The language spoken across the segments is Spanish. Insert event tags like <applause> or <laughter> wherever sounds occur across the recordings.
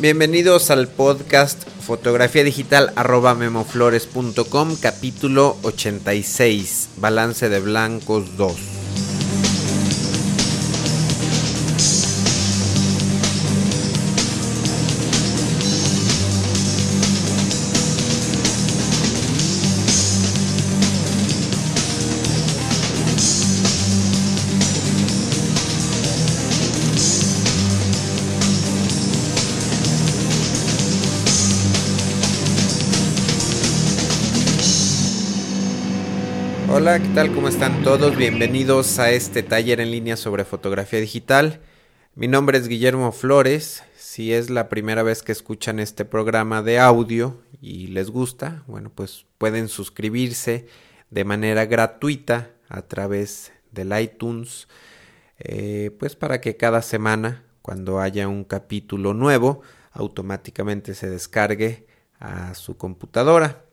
Bienvenidos al podcast fotografía digital arroba memoflores.com capítulo 86 balance de blancos 2 Hola, ¿qué tal? ¿Cómo están todos? Bienvenidos a este taller en línea sobre fotografía digital. Mi nombre es Guillermo Flores. Si es la primera vez que escuchan este programa de audio y les gusta, bueno, pues pueden suscribirse de manera gratuita a través del iTunes, eh, pues para que cada semana, cuando haya un capítulo nuevo, automáticamente se descargue a su computadora.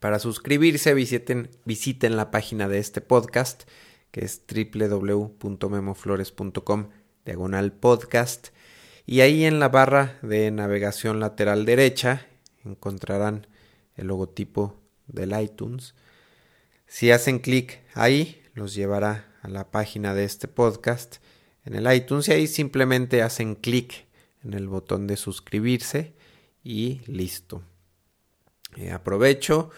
Para suscribirse visiten, la página de este podcast que es www.memoflores.com diagonal podcast y ahí en la barra de navegación lateral derecha encontrarán el logotipo del iTunes. Si hacen clic ahí los llevará a la página de este podcast en el iTunes y ahí simplemente hacen clic en el botón de suscribirse y listo. Eh, aprovecho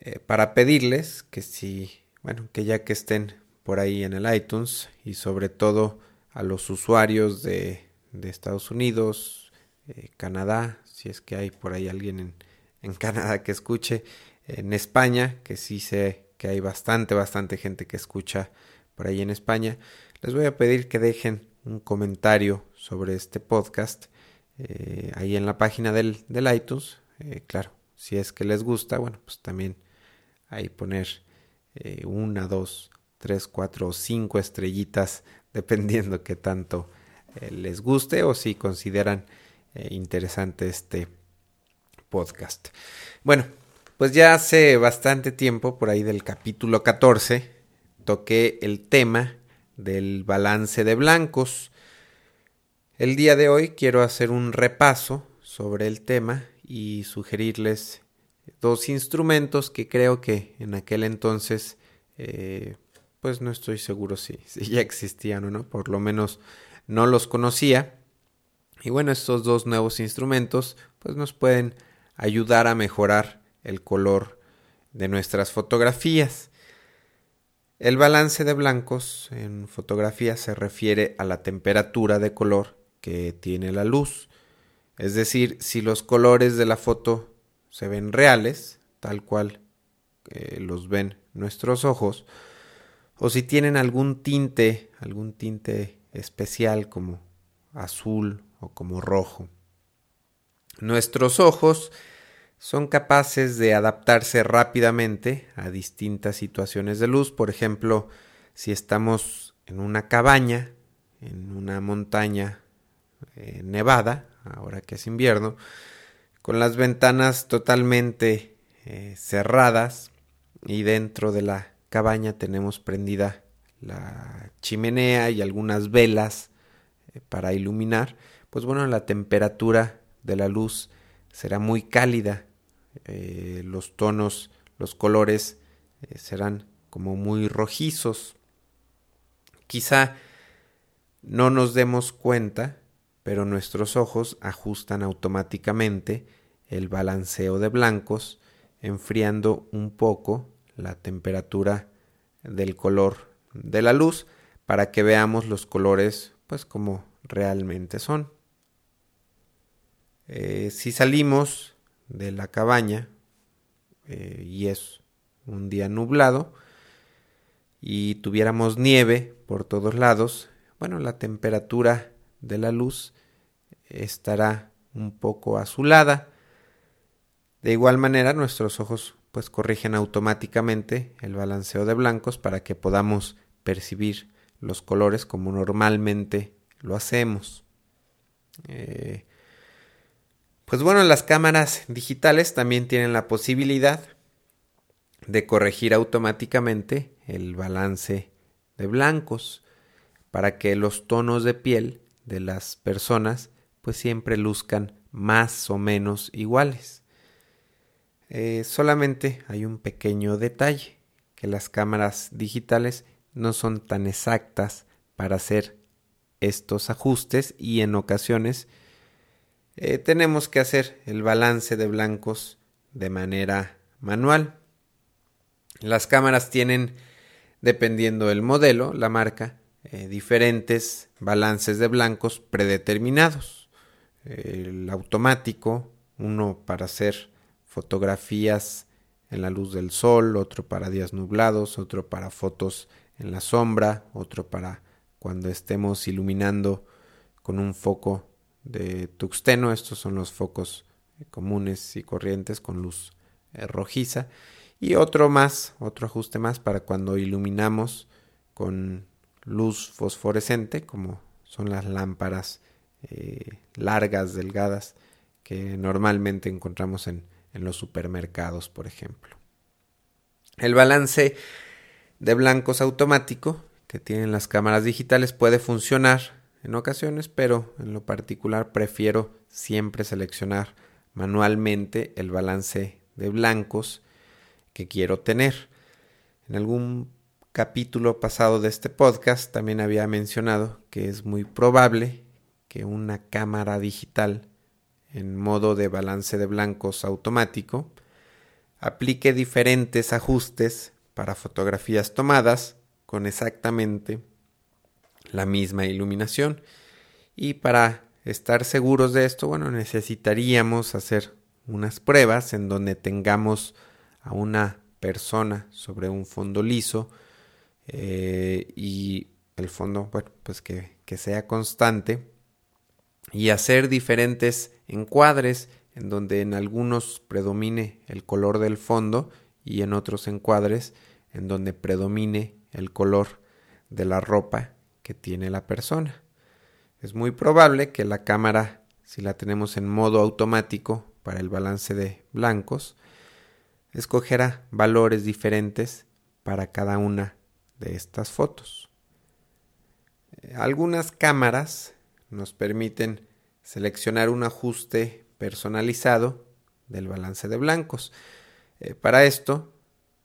eh, para pedirles que si, bueno, que ya que estén por ahí en el iTunes y sobre todo a los usuarios de, Estados Unidos, eh, Canadá, si es que hay por ahí alguien en, <laughs> Canadá que escuche, en España, que sí sé que hay bastante, bastante gente que escucha por ahí en España, les voy a pedir que dejen un comentario sobre este podcast ahí en la página del iTunes. claro, si es que les gusta, bueno, pues también ahí poner eh, una, dos, tres, cuatro o cinco estrellitas, <laughs> dependiendo que tanto eh, les guste o si consideran eh, interesante este podcast. Bueno, pues ya hace bastante tiempo, por ahí del capítulo 14, toqué el tema del balance de blancos. El día de hoy quiero hacer un repaso sobre el tema y sugerirles dos instrumentos que creo que en aquel entonces eh, pues no estoy seguro si, <laughs> si, ya existían o no, por lo menos no los conocía. Y bueno, estos dos nuevos instrumentos pues nos pueden ayudar a mejorar el color de nuestras fotografías. El balance de blancos en fotografía se refiere a la temperatura de color que tiene la luz. Es decir, si los colores de la foto se ven reales, tal cual eh, los ven nuestros ojos, o si tienen algún tinte, algún tinte especial como azul o como rojo. Nuestros ojos son capaces de adaptarse rápidamente a distintas situaciones de luz, por ejemplo, si estamos en una cabaña, en una montaña eh, nevada, ahora que es invierno, con las ventanas totalmente eh, cerradas y dentro de la cabaña tenemos prendida la chimenea y algunas velas eh, para iluminar, pues bueno, la temperatura de la luz será muy cálida, eh, los tonos, los colores serán como muy rojizos. Quizá no nos demos cuenta, pero nuestros ojos ajustan automáticamente el balanceo de blancos, enfriando un poco la temperatura del color de la luz para que veamos los colores pues como realmente son. Eh, si salimos de la cabaña eh, y es un día nublado y tuviéramos nieve por todos lados, bueno, la temperatura de la luz estará un poco azulada de igual manera, nuestros ojos pues corrigen automáticamente el balanceo de blancos para que podamos percibir los colores como normalmente lo hacemos. Eh, pues bueno, las cámaras digitales también tienen la posibilidad de corregir automáticamente el balance de blancos para que los tonos de piel de las personas pues siempre luzcan más o menos iguales. Eh, solamente hay un pequeño detalle, que las cámaras digitales no son tan exactas para hacer estos ajustes y en ocasiones eh, tenemos que hacer el balance de blancos de manera manual. Las cámaras tienen, dependiendo del modelo, la marca, eh, diferentes balances de blancos predeterminados. El automático, uno para hacer fotografías en la luz del sol, otro para días nublados, otro para fotos en la sombra, otro para cuando estemos iluminando con un foco de tuxteno. Estos son los focos comunes y corrientes con luz eh, rojiza. Y otro más, otro ajuste más para cuando iluminamos con luz fosforescente, como son las lámparas eh, largas, delgadas, que normalmente encontramos en, en los supermercados, por ejemplo. El balance de blancos automático que tienen las cámaras digitales puede funcionar en ocasiones, pero en lo particular prefiero siempre seleccionar manualmente el balance de blancos que quiero tener. En algún capítulo pasado de este podcast también había mencionado que es muy probable que una cámara digital en modo de balance de blancos automático aplique diferentes ajustes para fotografías tomadas con exactamente la misma iluminación. Y para estar seguros de esto, bueno, necesitaríamos hacer unas pruebas en donde tengamos a una persona sobre un fondo liso eh, y el fondo, bueno, pues que, que sea constante y hacer diferentes encuadres en donde en algunos predomine el color del fondo y en otros encuadres en donde predomine el color de la ropa que tiene la persona. Es muy probable que la cámara, si la tenemos en modo automático para el balance de blancos, escogerá valores diferentes para cada una de estas fotos. Algunas cámaras nos permiten seleccionar un ajuste personalizado del balance de blancos. Eh, para esto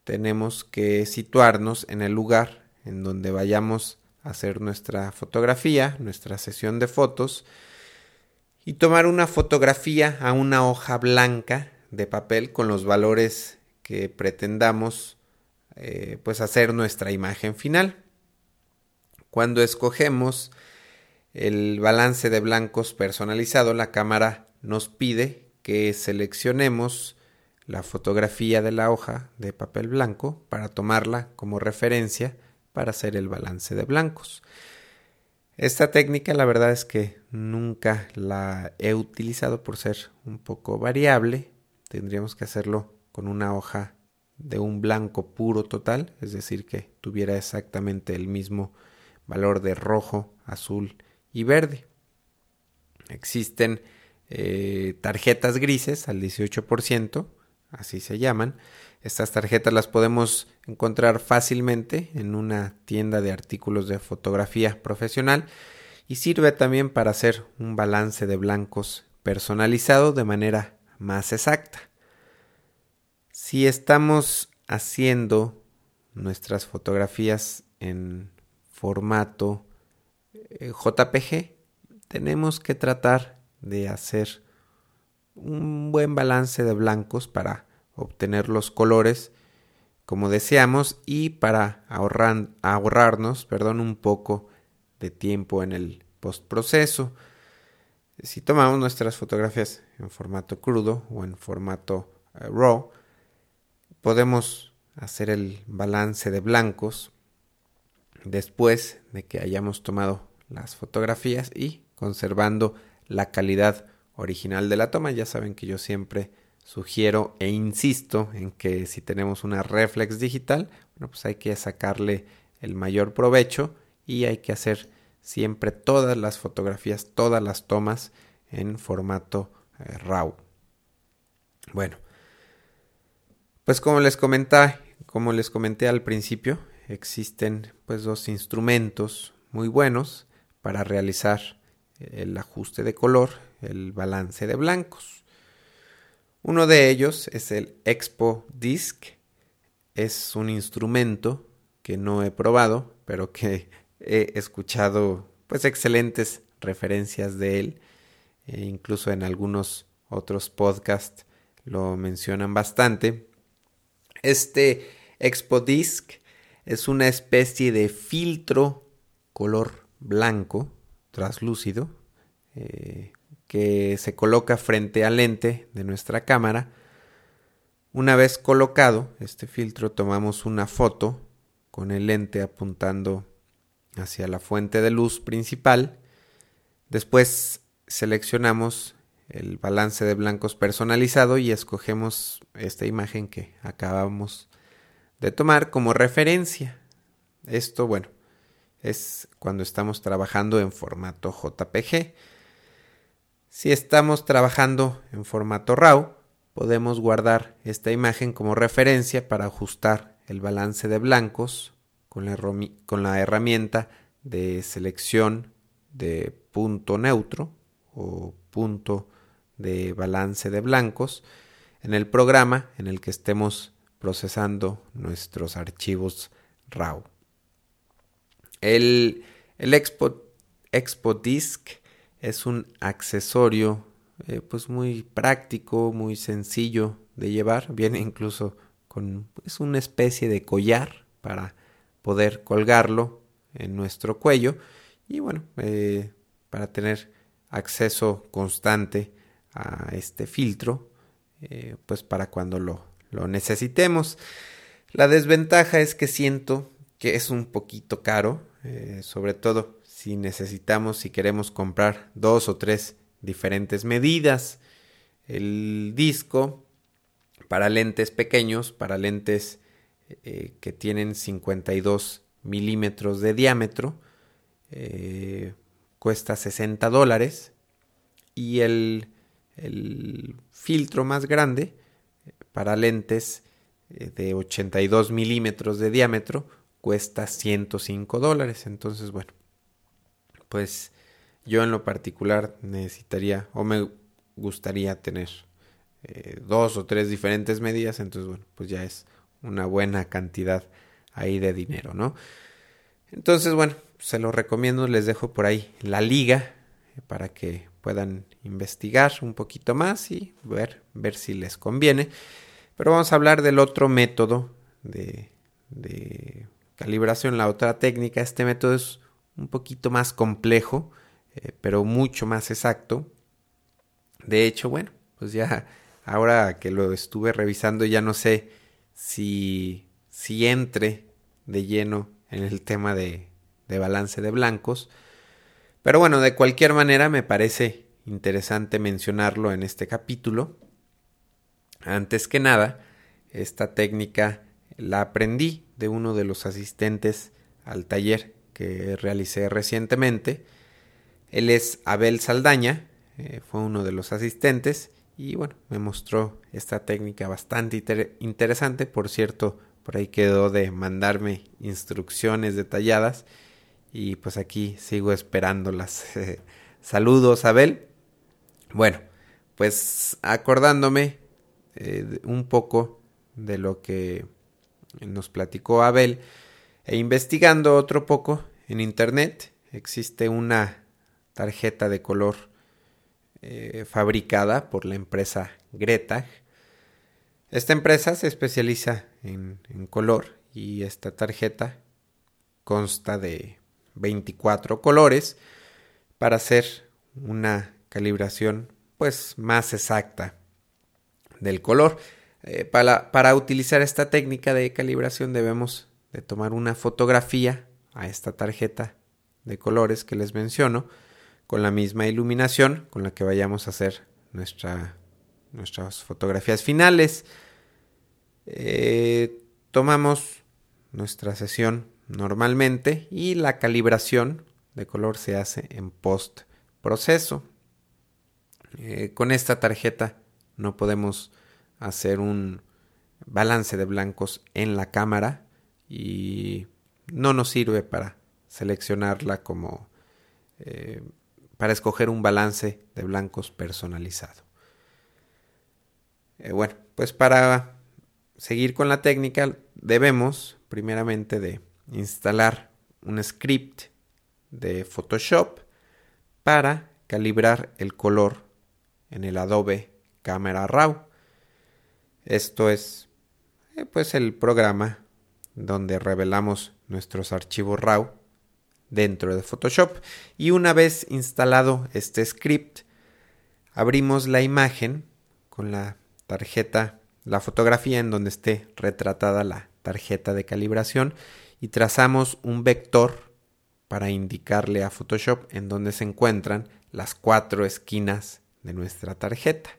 tenemos que situarnos en el lugar en donde vayamos a hacer nuestra fotografía, nuestra sesión de fotos, y tomar una fotografía a una hoja blanca de papel con los valores que pretendamos eh, pues hacer nuestra imagen final. Cuando escogemos el balance de blancos personalizado, la cámara nos pide que seleccionemos la fotografía de la hoja de papel blanco para tomarla como referencia para hacer el balance de blancos. Esta técnica la verdad es que nunca la he utilizado por ser un poco variable. Tendríamos que hacerlo con una hoja de un blanco puro total, es decir, que tuviera exactamente el mismo valor de rojo, azul y verde. Existen eh, tarjetas grises al 18%, así se llaman. Estas tarjetas las podemos encontrar fácilmente en una tienda de artículos de fotografía profesional y sirve también para hacer un balance de blancos personalizado de manera más exacta. Si estamos haciendo nuestras fotografías en formato JPG, tenemos que tratar de hacer un buen balance de blancos para obtener los colores como deseamos y para ahorrar, ahorrarnos perdón, un poco de tiempo en el postproceso. Si tomamos nuestras fotografías en formato crudo o en formato eh, RAW, podemos hacer el balance de blancos después de que hayamos tomado las fotografías y conservando la calidad original de la toma. Ya saben que yo siempre sugiero e insisto en que si tenemos una reflex digital, bueno, pues hay que sacarle el mayor provecho y hay que hacer siempre todas las fotografías, todas las tomas en formato eh, RAW. Bueno, pues como les comenté, como les comenté al principio, existen pues dos instrumentos muy buenos para realizar el ajuste de color el balance de blancos. Uno de ellos es el Expo Disc. Es un instrumento que no he probado, pero que he escuchado pues excelentes referencias de él. E incluso en algunos otros podcasts lo mencionan bastante. Este Expo Disc es una especie de filtro color blanco, traslúcido, eh, que se coloca frente al lente de nuestra cámara. Una vez colocado este filtro tomamos una foto con el lente apuntando hacia la fuente de luz principal. Después seleccionamos el balance de blancos personalizado y escogemos esta imagen que acabamos de tomar como referencia. Esto, bueno, es cuando estamos trabajando en formato JPG. Si estamos trabajando en formato RAW, podemos guardar esta imagen como referencia para ajustar el balance de blancos con la, con la herramienta de selección de punto neutro o punto de balance de blancos en el programa en el que estemos procesando nuestros archivos RAW. El, el Expo, Expo Disc es un accesorio eh, pues muy práctico, muy sencillo de llevar. Viene incluso con es una especie de collar para poder colgarlo en nuestro cuello y bueno, eh, para tener acceso constante a este filtro, eh, pues para cuando lo, lo necesitemos. La desventaja es que siento que es un poquito caro, sobre todo si necesitamos, si queremos comprar dos o tres diferentes medidas. El disco para lentes pequeños, para lentes eh, que tienen 52 milímetros de diámetro, eh, cuesta 60 dólares. Y el, el, filtro más grande para lentes eh, de 82 milímetros de diámetro cuesta 105 dólares. Entonces, bueno, pues yo en lo particular necesitaría o me gustaría tener eh, dos o tres diferentes medidas, entonces bueno, pues ya es una buena cantidad ahí de dinero, ¿no? Entonces, bueno, se lo recomiendo, les dejo por ahí la liga eh, para que puedan investigar un poquito más y ver, ver si les conviene. Pero vamos a hablar del otro método de, de calibración, la otra técnica. Este método es un poquito más complejo, eh, pero mucho más exacto. De hecho, bueno, pues ya ahora que lo estuve revisando ya no sé si, si entre de lleno en el tema de, de balance de blancos. Pero bueno, de cualquier manera me parece interesante mencionarlo en este capítulo. Antes que nada, esta técnica la aprendí de uno de los asistentes al taller que realicé recientemente. Él es Abel Saldaña, eh, fue uno de los asistentes y bueno, me mostró esta técnica bastante interesante. Por cierto, por ahí quedó de mandarme instrucciones detalladas y pues aquí sigo esperándolas. <laughs> Saludos, Abel. Bueno, pues acordándome eh, un poco de lo que nos platicó Abel, e investigando otro poco en internet, existe una tarjeta de color eh, fabricada por la empresa Greta. Esta empresa se especializa en, en color y esta tarjeta consta de 24 colores para hacer una calibración pues más exacta del color. Eh, para, utilizar esta técnica de calibración debemos de tomar una fotografía a esta tarjeta de colores que les menciono con la misma iluminación con la que vayamos a hacer nuestra, nuestras fotografías finales. Eh, tomamos nuestra sesión normalmente y la calibración de color se hace en post proceso. Eh, con esta tarjeta no podemos hacer un balance de blancos en la cámara y no nos sirve para seleccionarla como eh, para escoger un balance de blancos personalizado. Eh, bueno, pues para seguir con la técnica debemos primeramente de instalar un script de Photoshop para calibrar el color en el Adobe Camera Raw. Esto es eh, pues el programa donde revelamos nuestros archivos RAW dentro de Photoshop y una vez instalado este script abrimos la imagen con la tarjeta la fotografía en donde esté retratada la tarjeta de calibración y trazamos un vector para indicarle a Photoshop en donde se encuentran las cuatro esquinas de nuestra tarjeta.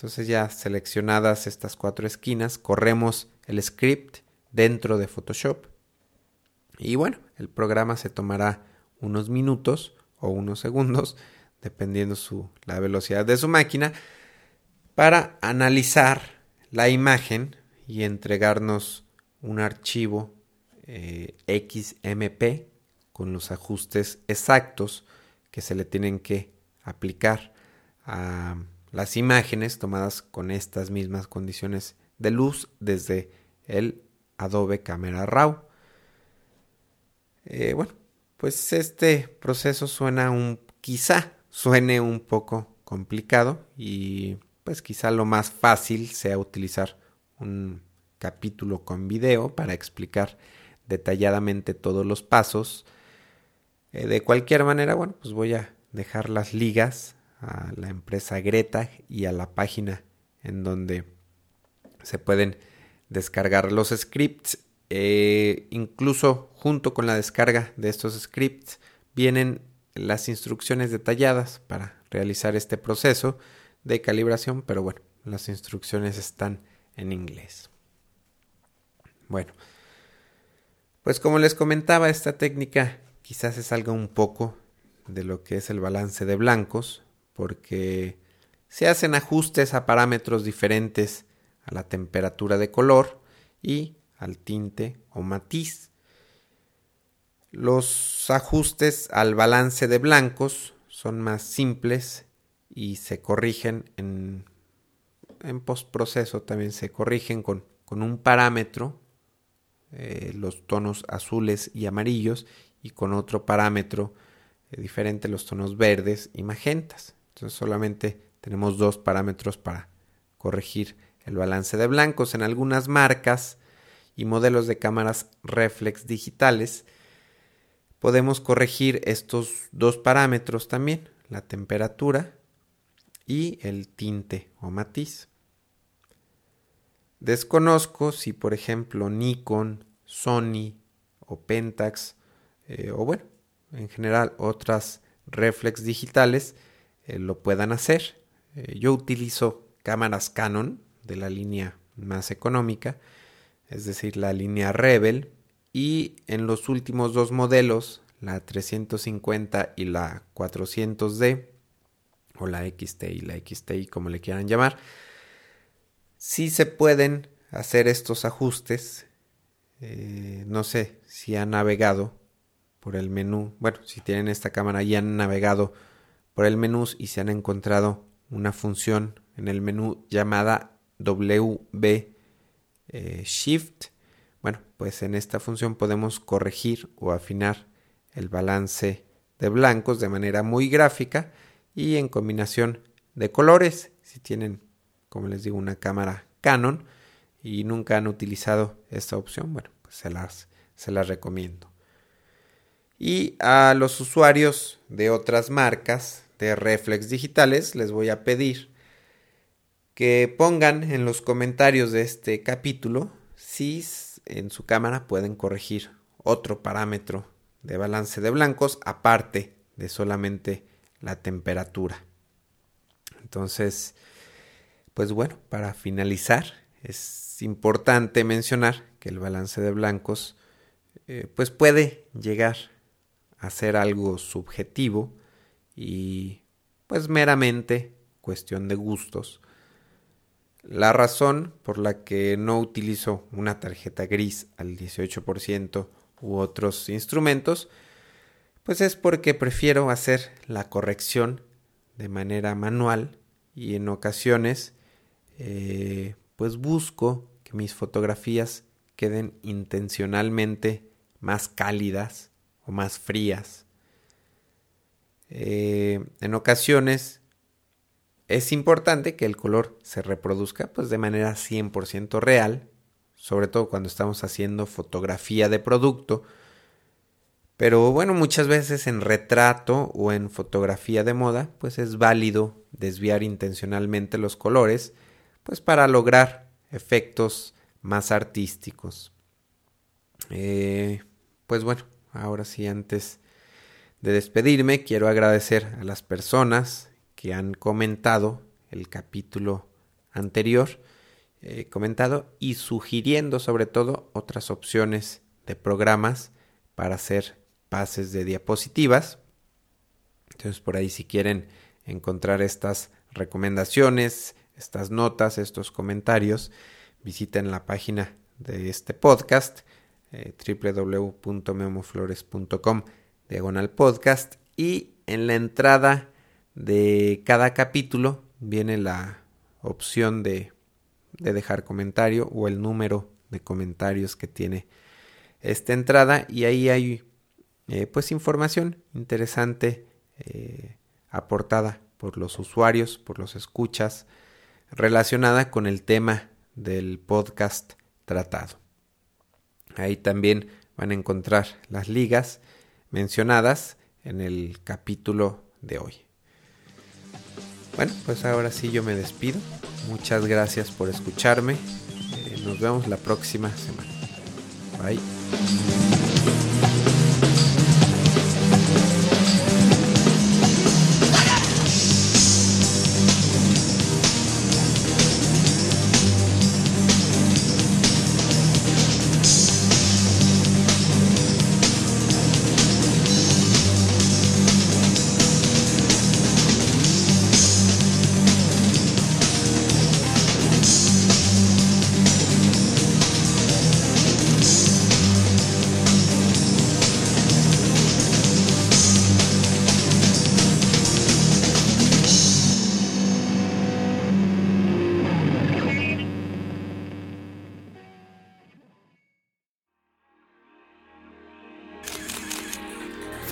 Entonces ya seleccionadas estas cuatro esquinas, corremos el script dentro de Photoshop. Y bueno, el programa se tomará unos minutos o unos segundos, <laughs> dependiendo su, la velocidad de su máquina, para analizar la imagen y entregarnos un archivo eh, XMP con los ajustes exactos que se le tienen que aplicar a las imágenes tomadas con estas mismas condiciones de luz desde el Adobe Camera Raw. Eh, bueno, pues este proceso suena un, quizá suene un poco complicado y pues quizá lo más fácil sea utilizar un capítulo con video para explicar detalladamente todos los pasos. Eh, de cualquier manera, bueno, pues voy a dejar las ligas a la empresa Greta y a la página en donde se pueden descargar los scripts. Eh, incluso junto con la descarga de estos scripts vienen las instrucciones detalladas para realizar este proceso de calibración, pero bueno, las instrucciones están en inglés. Bueno, pues como les comentaba, esta técnica quizás es algo un poco de lo que es el balance de blancos, porque se hacen ajustes a parámetros diferentes a la temperatura de color y al tinte o matiz. Los ajustes al balance de blancos son más simples y se corrigen en, en postproceso, también se corrigen con, con un parámetro, eh, los tonos azules y amarillos, y con otro parámetro eh, diferente, los tonos verdes y magentas. Entonces solamente tenemos dos parámetros para corregir el balance de blancos. En algunas marcas y modelos de cámaras reflex digitales podemos corregir estos dos parámetros también, la temperatura y el tinte o matiz. Desconozco si por ejemplo Nikon, Sony o Pentax eh, o bueno, en general otras reflex digitales eh, lo puedan hacer. Eh, yo utilizo cámaras Canon de la línea más económica, es decir, la línea Rebel, y en los últimos dos modelos, la 350 y la 400D, o la XT y la XTI, como le quieran llamar, sí se pueden hacer estos ajustes. Eh, no sé si han navegado por el menú, bueno, si tienen esta cámara y han navegado por el menú y se han encontrado una función en el menú llamada WB eh, Shift. Bueno, pues en esta función podemos corregir o afinar el balance de blancos de manera muy gráfica y en combinación de colores. Si tienen, como les digo, una cámara Canon y nunca han utilizado esta opción, bueno, pues se las, se las recomiendo. Y a los usuarios de otras marcas de reflex digitales les voy a pedir que pongan en los comentarios de este capítulo si en su cámara pueden corregir otro parámetro de balance de blancos aparte de solamente la temperatura. Entonces, pues bueno, para finalizar, es importante mencionar que el balance de blancos eh, pues puede llegar hacer algo subjetivo y pues meramente cuestión de gustos. La razón por la que no utilizo una tarjeta gris al 18% u otros instrumentos, Pues es porque prefiero hacer la corrección de manera manual y en ocasiones eh, pues busco que mis fotografías queden intencionalmente más cálidas más frías. Eh, en ocasiones es importante que el color se reproduzca pues de manera 100% real, sobre todo cuando estamos haciendo fotografía de producto, pero bueno, muchas veces en retrato o en fotografía de moda, pues es válido desviar intencionalmente los colores, pues para lograr efectos más artísticos. Eh, pues bueno, ahora sí, antes de despedirme, quiero agradecer a las personas que han comentado el capítulo anterior, eh, comentado y sugiriendo sobre todo otras opciones de programas para hacer pases de diapositivas. Entonces por ahí si quieren encontrar estas recomendaciones, estas notas, estos comentarios, visiten la página de este podcast eh, www.memoflores.com diagonal podcast y en la entrada de cada capítulo viene la opción de, de dejar comentario o el número de comentarios que tiene esta entrada y ahí hay eh, pues información interesante eh, aportada por los usuarios, por los escuchas, relacionada con el tema del podcast tratado. Ahí también van a encontrar las ligas mencionadas en el capítulo de hoy. Bueno, pues ahora sí yo me despido. Muchas gracias por escucharme. Eh, nos vemos la próxima semana. Bye.